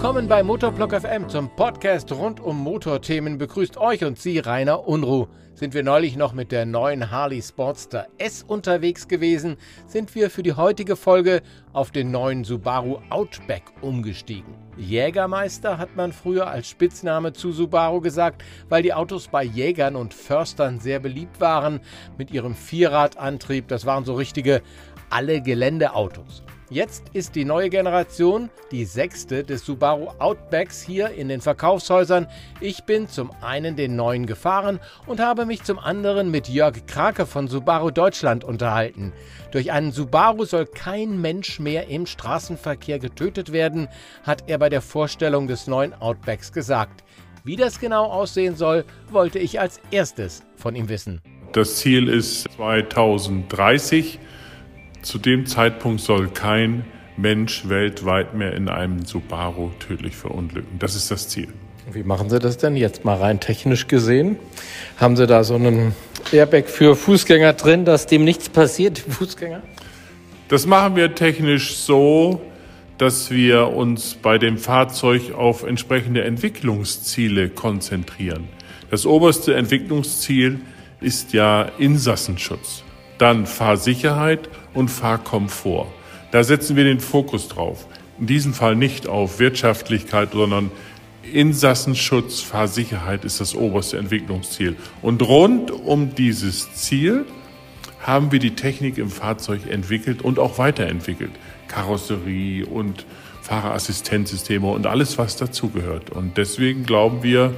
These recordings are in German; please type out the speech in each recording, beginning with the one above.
Willkommen bei Motorblock FM zum Podcast rund um Motorthemen. Begrüßt euch und Sie Rainer Unruh. Sind wir neulich noch mit der neuen Harley Sportster S unterwegs gewesen, sind wir für die heutige Folge auf den neuen Subaru Outback umgestiegen. Jägermeister hat man früher als Spitzname zu Subaru gesagt, weil die Autos bei Jägern und Förstern sehr beliebt waren mit ihrem Vierradantrieb. Das waren so richtige alle Geländeautos. Jetzt ist die neue Generation, die sechste des Subaru Outbacks hier in den Verkaufshäusern. Ich bin zum einen den neuen gefahren und habe mich zum anderen mit Jörg Krake von Subaru Deutschland unterhalten. Durch einen Subaru soll kein Mensch mehr im Straßenverkehr getötet werden, hat er bei der Vorstellung des neuen Outbacks gesagt. Wie das genau aussehen soll, wollte ich als erstes von ihm wissen. Das Ziel ist 2030 zu dem Zeitpunkt soll kein Mensch weltweit mehr in einem Subaru tödlich verunglücken. Das ist das Ziel. Wie machen Sie das denn jetzt mal rein technisch gesehen? Haben Sie da so einen Airbag für Fußgänger drin, dass dem nichts passiert, Fußgänger? Das machen wir technisch so, dass wir uns bei dem Fahrzeug auf entsprechende Entwicklungsziele konzentrieren. Das oberste Entwicklungsziel ist ja Insassenschutz dann Fahrsicherheit und Fahrkomfort. Da setzen wir den Fokus drauf. In diesem Fall nicht auf Wirtschaftlichkeit, sondern Insassenschutz, Fahrsicherheit ist das oberste Entwicklungsziel. Und rund um dieses Ziel haben wir die Technik im Fahrzeug entwickelt und auch weiterentwickelt. Karosserie und Fahrerassistenzsysteme und alles, was dazugehört. Und deswegen glauben wir,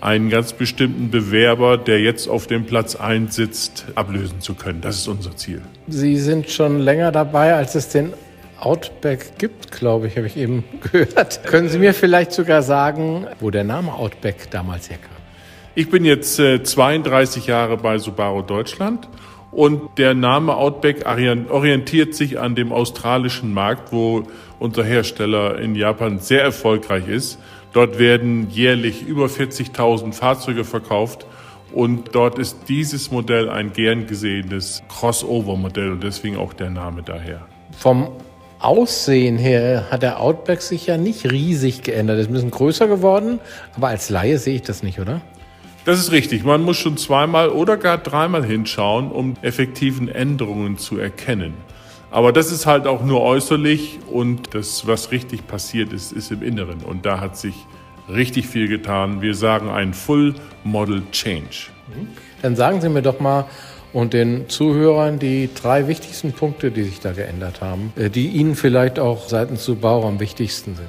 einen ganz bestimmten Bewerber, der jetzt auf dem Platz 1 sitzt, ablösen zu können. Das ist unser Ziel. Sie sind schon länger dabei, als es den Outback gibt, glaube ich, habe ich eben gehört. Können Sie mir vielleicht sogar sagen, wo der Name Outback damals herkam? Ich bin jetzt äh, 32 Jahre bei Subaru Deutschland und der Name Outback orientiert sich an dem australischen Markt, wo unser Hersteller in Japan sehr erfolgreich ist. Dort werden jährlich über 40.000 Fahrzeuge verkauft und dort ist dieses Modell ein gern gesehenes Crossover-Modell und deswegen auch der Name daher. Vom Aussehen her hat der Outback sich ja nicht riesig geändert. Es ist ein bisschen größer geworden, aber als Laie sehe ich das nicht, oder? Das ist richtig. Man muss schon zweimal oder gar dreimal hinschauen, um effektiven Änderungen zu erkennen. Aber das ist halt auch nur äußerlich und das, was richtig passiert ist, ist im Inneren. Und da hat sich richtig viel getan. Wir sagen ein Full Model Change. Dann sagen Sie mir doch mal und den Zuhörern die drei wichtigsten Punkte, die sich da geändert haben, äh, die Ihnen vielleicht auch seitens Subaru am wichtigsten sind.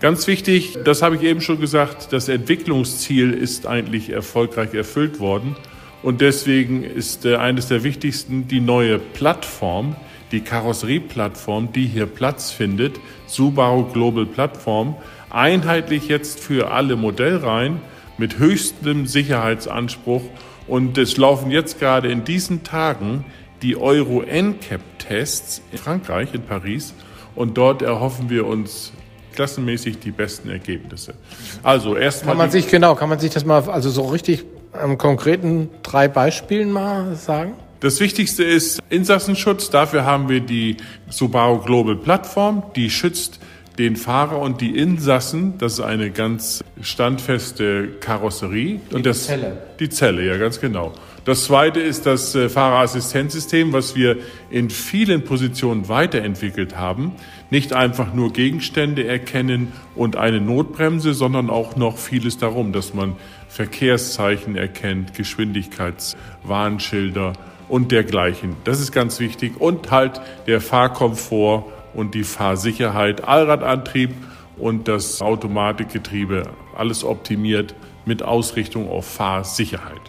Ganz wichtig, das habe ich eben schon gesagt, das Entwicklungsziel ist eigentlich erfolgreich erfüllt worden. Und deswegen ist äh, eines der wichtigsten die neue Plattform, die Karosserieplattform, die hier Platz findet, Subaru Global Plattform, einheitlich jetzt für alle Modellreihen mit höchstem Sicherheitsanspruch. Und es laufen jetzt gerade in diesen Tagen die Euro NCAP-Tests in Frankreich, in Paris. Und dort erhoffen wir uns klassenmäßig die besten Ergebnisse. Also erstmal. Kann man sich, genau, kann man sich das mal, also so richtig am konkreten drei Beispielen mal sagen? Das Wichtigste ist Insassenschutz. Dafür haben wir die Subaru Global Plattform, die schützt den Fahrer und die Insassen. Das ist eine ganz standfeste Karosserie. Die, und das, Zelle. Die Zelle, ja, ganz genau. Das zweite ist das äh, Fahrerassistenzsystem, was wir in vielen Positionen weiterentwickelt haben. Nicht einfach nur Gegenstände erkennen und eine Notbremse, sondern auch noch vieles darum, dass man Verkehrszeichen erkennt, Geschwindigkeitswarnschilder und dergleichen. Das ist ganz wichtig. Und halt der Fahrkomfort und die Fahrsicherheit, Allradantrieb und das Automatikgetriebe, alles optimiert mit Ausrichtung auf Fahrsicherheit.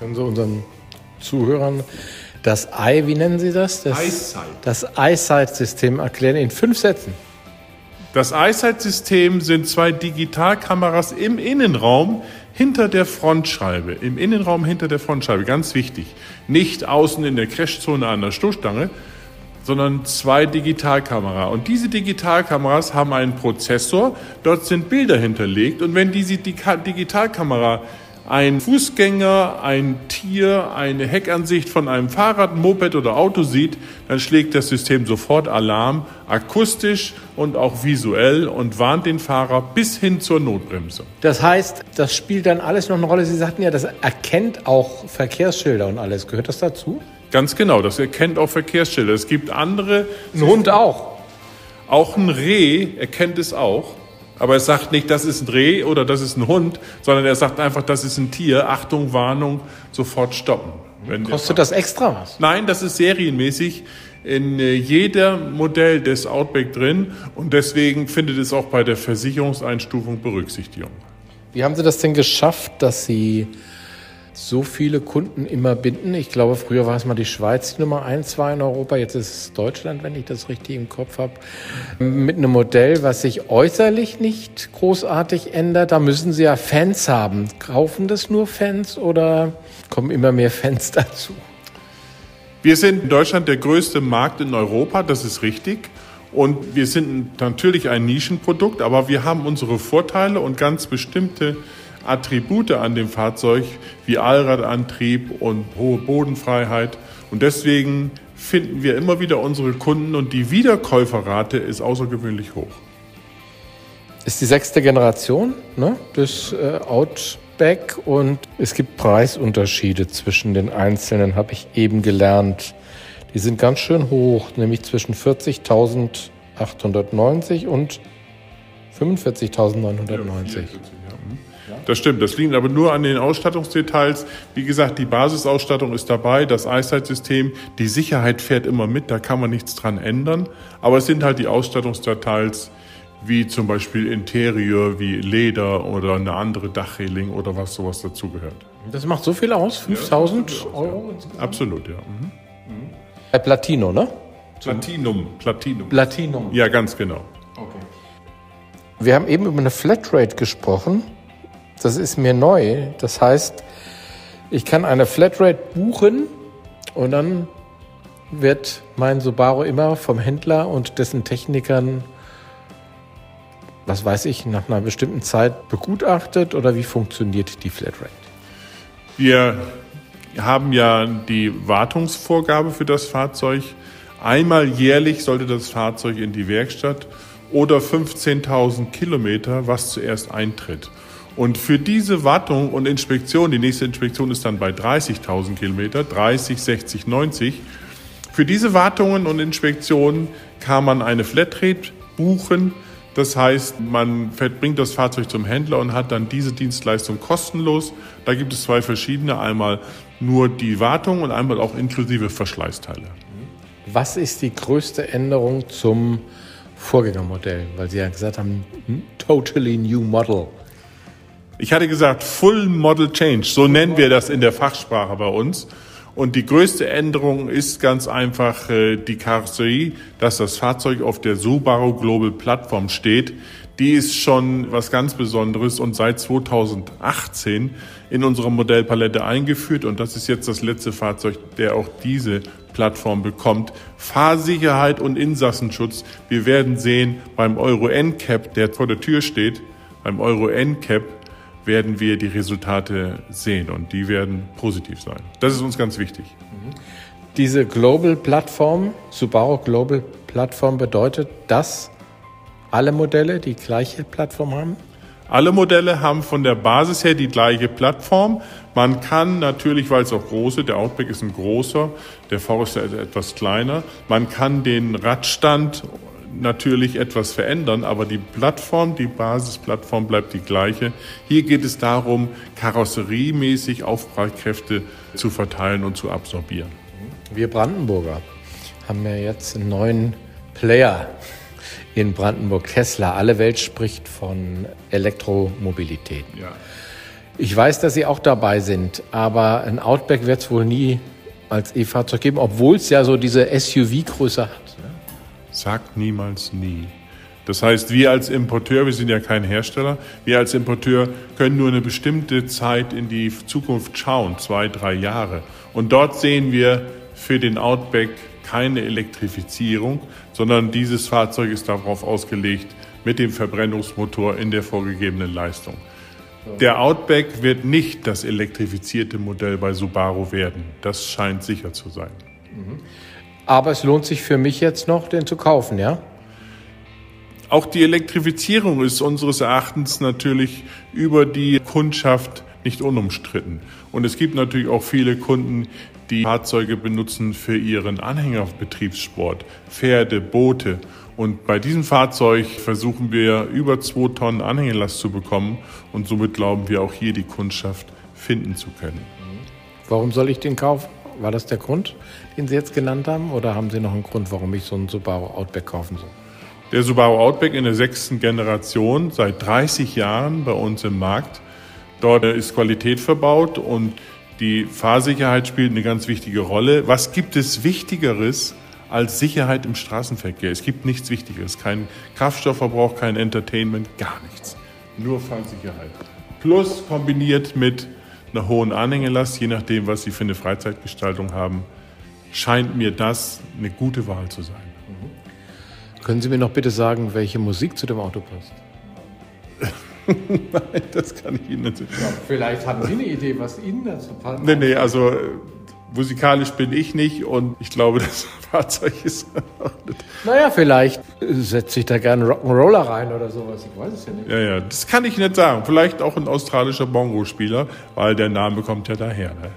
Können Sie unseren Zuhörern das Ei, wie nennen Sie das? Das Eyesight. Das Eyesight-System erklären in fünf Sätzen. Das Eyesight-System sind zwei Digitalkameras im Innenraum, hinter der Frontscheibe, im Innenraum hinter der Frontscheibe, ganz wichtig. Nicht außen in der Crashzone an der Stoßstange, sondern zwei Digitalkameras. Und diese Digitalkameras haben einen Prozessor, dort sind Bilder hinterlegt und wenn diese Digitalkamera ein Fußgänger, ein Tier, eine Heckansicht von einem Fahrrad, Moped oder Auto sieht, dann schlägt das System sofort Alarm, akustisch und auch visuell und warnt den Fahrer bis hin zur Notbremse. Das heißt, das spielt dann alles noch eine Rolle. Sie sagten ja, das erkennt auch Verkehrsschilder und alles. Gehört das dazu? Ganz genau, das erkennt auch Verkehrsschilder. Es gibt andere. Ein Hund auch. Auch ein Reh erkennt es auch. Aber er sagt nicht, das ist ein Reh oder das ist ein Hund, sondern er sagt einfach, das ist ein Tier. Achtung, Warnung, sofort stoppen. Kostet das extra was? Nein, das ist serienmäßig in äh, jedem Modell des Outback drin und deswegen findet es auch bei der Versicherungseinstufung Berücksichtigung. Wie haben Sie das denn geschafft, dass Sie so viele Kunden immer binden. Ich glaube, früher war es mal die Schweiz die Nummer eins war in Europa, jetzt ist es Deutschland, wenn ich das richtig im Kopf habe. Mit einem Modell, was sich äußerlich nicht großartig ändert. Da müssen Sie ja Fans haben. Kaufen das nur Fans oder kommen immer mehr Fans dazu? Wir sind in Deutschland der größte Markt in Europa, das ist richtig. Und wir sind natürlich ein Nischenprodukt, aber wir haben unsere Vorteile und ganz bestimmte Attribute an dem Fahrzeug wie Allradantrieb und hohe Bodenfreiheit. Und deswegen finden wir immer wieder unsere Kunden und die Wiederkäuferrate ist außergewöhnlich hoch. Ist die sechste Generation ne, des äh, Outback und es gibt Preisunterschiede zwischen den einzelnen, habe ich eben gelernt. Die sind ganz schön hoch, nämlich zwischen 40.890 und 45.990. Ja, das stimmt, das liegt aber nur an den Ausstattungsdetails. Wie gesagt, die Basisausstattung ist dabei, das Eyesight-System, die Sicherheit fährt immer mit, da kann man nichts dran ändern. Aber es sind halt die Ausstattungsdetails, wie zum Beispiel Interieur, wie Leder oder eine andere Dachreling oder was sowas dazugehört. Das macht so viel aus? 5000 ja, Euro? Absolut, ja. Mhm. Bei Platino, ne? Platinum, Platinum. Platinum. Ja, ganz genau. Okay. Wir haben eben über eine Flatrate gesprochen. Das ist mir neu. Das heißt, ich kann eine Flatrate buchen und dann wird mein Subaru immer vom Händler und dessen Technikern, was weiß ich, nach einer bestimmten Zeit begutachtet oder wie funktioniert die Flatrate? Wir haben ja die Wartungsvorgabe für das Fahrzeug. Einmal jährlich sollte das Fahrzeug in die Werkstatt oder 15.000 Kilometer, was zuerst eintritt. Und für diese Wartung und Inspektion, die nächste Inspektion ist dann bei 30.000 Kilometer, 30, 60, 90. Für diese Wartungen und Inspektionen kann man eine Flatrate buchen. Das heißt, man bringt das Fahrzeug zum Händler und hat dann diese Dienstleistung kostenlos. Da gibt es zwei verschiedene. Einmal nur die Wartung und einmal auch inklusive Verschleißteile. Was ist die größte Änderung zum Vorgängermodell? Weil Sie ja gesagt haben, hm, totally new model. Ich hatte gesagt, Full Model Change, so nennen wir das in der Fachsprache bei uns. Und die größte Änderung ist ganz einfach äh, die Karosserie, dass das Fahrzeug auf der Subaru Global Plattform steht. Die ist schon was ganz Besonderes und seit 2018 in unserer Modellpalette eingeführt. Und das ist jetzt das letzte Fahrzeug, der auch diese Plattform bekommt. Fahrsicherheit und Insassenschutz. Wir werden sehen beim Euro NCAP, der vor der Tür steht, beim Euro NCAP werden wir die Resultate sehen und die werden positiv sein. Das ist uns ganz wichtig. Diese Global Plattform, Subaru Global Plattform bedeutet, dass alle Modelle die gleiche Plattform haben? Alle Modelle haben von der Basis her die gleiche Plattform. Man kann natürlich, weil es auch große, der Outback ist ein großer, der Forester ist etwas kleiner, man kann den Radstand natürlich etwas verändern, aber die Plattform, die Basisplattform bleibt die gleiche. Hier geht es darum, karosseriemäßig Aufprallkräfte zu verteilen und zu absorbieren. Wir Brandenburger haben ja jetzt einen neuen Player in Brandenburg, Tesla. Alle Welt spricht von Elektromobilität. Ja. Ich weiß, dass Sie auch dabei sind, aber ein Outback wird es wohl nie als E-Fahrzeug geben, obwohl es ja so diese SUV-Größe hat. Sagt niemals nie. Das heißt, wir als Importeur, wir sind ja kein Hersteller, wir als Importeur können nur eine bestimmte Zeit in die Zukunft schauen, zwei, drei Jahre. Und dort sehen wir für den Outback keine Elektrifizierung, sondern dieses Fahrzeug ist darauf ausgelegt, mit dem Verbrennungsmotor in der vorgegebenen Leistung. Der Outback wird nicht das elektrifizierte Modell bei Subaru werden. Das scheint sicher zu sein. Aber es lohnt sich für mich jetzt noch, den zu kaufen, ja? Auch die Elektrifizierung ist unseres Erachtens natürlich über die Kundschaft nicht unumstritten. Und es gibt natürlich auch viele Kunden, die Fahrzeuge benutzen für ihren Anhängerbetriebssport, Pferde, Boote. Und bei diesem Fahrzeug versuchen wir über zwei Tonnen Anhängelast zu bekommen und somit glauben wir auch hier die Kundschaft finden zu können. Warum soll ich den kaufen? War das der Grund, den Sie jetzt genannt haben? Oder haben Sie noch einen Grund, warum ich so einen Subaru Outback kaufen soll? Der Subaru Outback in der sechsten Generation, seit 30 Jahren bei uns im Markt. Dort ist Qualität verbaut und die Fahrsicherheit spielt eine ganz wichtige Rolle. Was gibt es Wichtigeres als Sicherheit im Straßenverkehr? Es gibt nichts Wichtigeres. Kein Kraftstoffverbrauch, kein Entertainment, gar nichts. Nur Fahrsicherheit. Plus kombiniert mit einer hohen Anhängelast, je nachdem, was Sie für eine Freizeitgestaltung haben, scheint mir das eine gute Wahl zu sein. Können Sie mir noch bitte sagen, welche Musik zu dem Auto passt? Nein, das kann ich Ihnen nicht sagen. Vielleicht haben Sie eine Idee, was Ihnen dazu passt. Nee, nee, also äh, musikalisch bin ich nicht und ich glaube, das Fahrzeug ist auch nicht. Naja, vielleicht setze ich da gerne Rock'n'Roller rein oder sowas. Ich weiß es ja nicht. Ja, ja, das kann ich nicht sagen. Vielleicht auch ein australischer Bongo-Spieler, weil der Name kommt ja daher. Ne?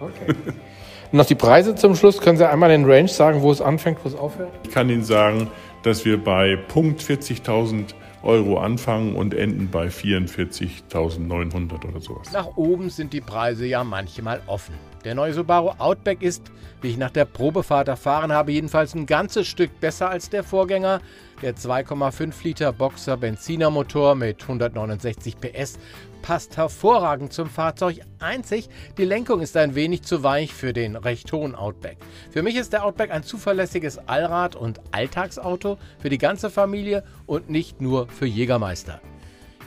Okay. noch die Preise zum Schluss. Können Sie einmal den Range sagen, wo es anfängt, wo es aufhört? Ich kann Ihnen sagen, dass wir bei Punkt 40.000 Euro anfangen und enden bei 44.900 oder sowas. Nach oben sind die Preise ja manchmal offen. Der neue Subaru Outback ist, wie ich nach der Probefahrt erfahren habe, jedenfalls ein ganzes Stück besser als der Vorgänger. Der 2,5 Liter Boxer Benzinermotor mit 169 PS passt hervorragend zum Fahrzeug. Einzig, die Lenkung ist ein wenig zu weich für den recht hohen Outback. Für mich ist der Outback ein zuverlässiges Allrad- und Alltagsauto für die ganze Familie und nicht nur für Jägermeister.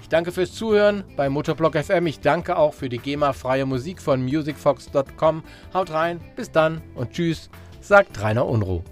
Ich danke fürs Zuhören bei Motorblock FM. Ich danke auch für die GEMA-freie Musik von musicfox.com. Haut rein, bis dann und tschüss, sagt Rainer Unruh.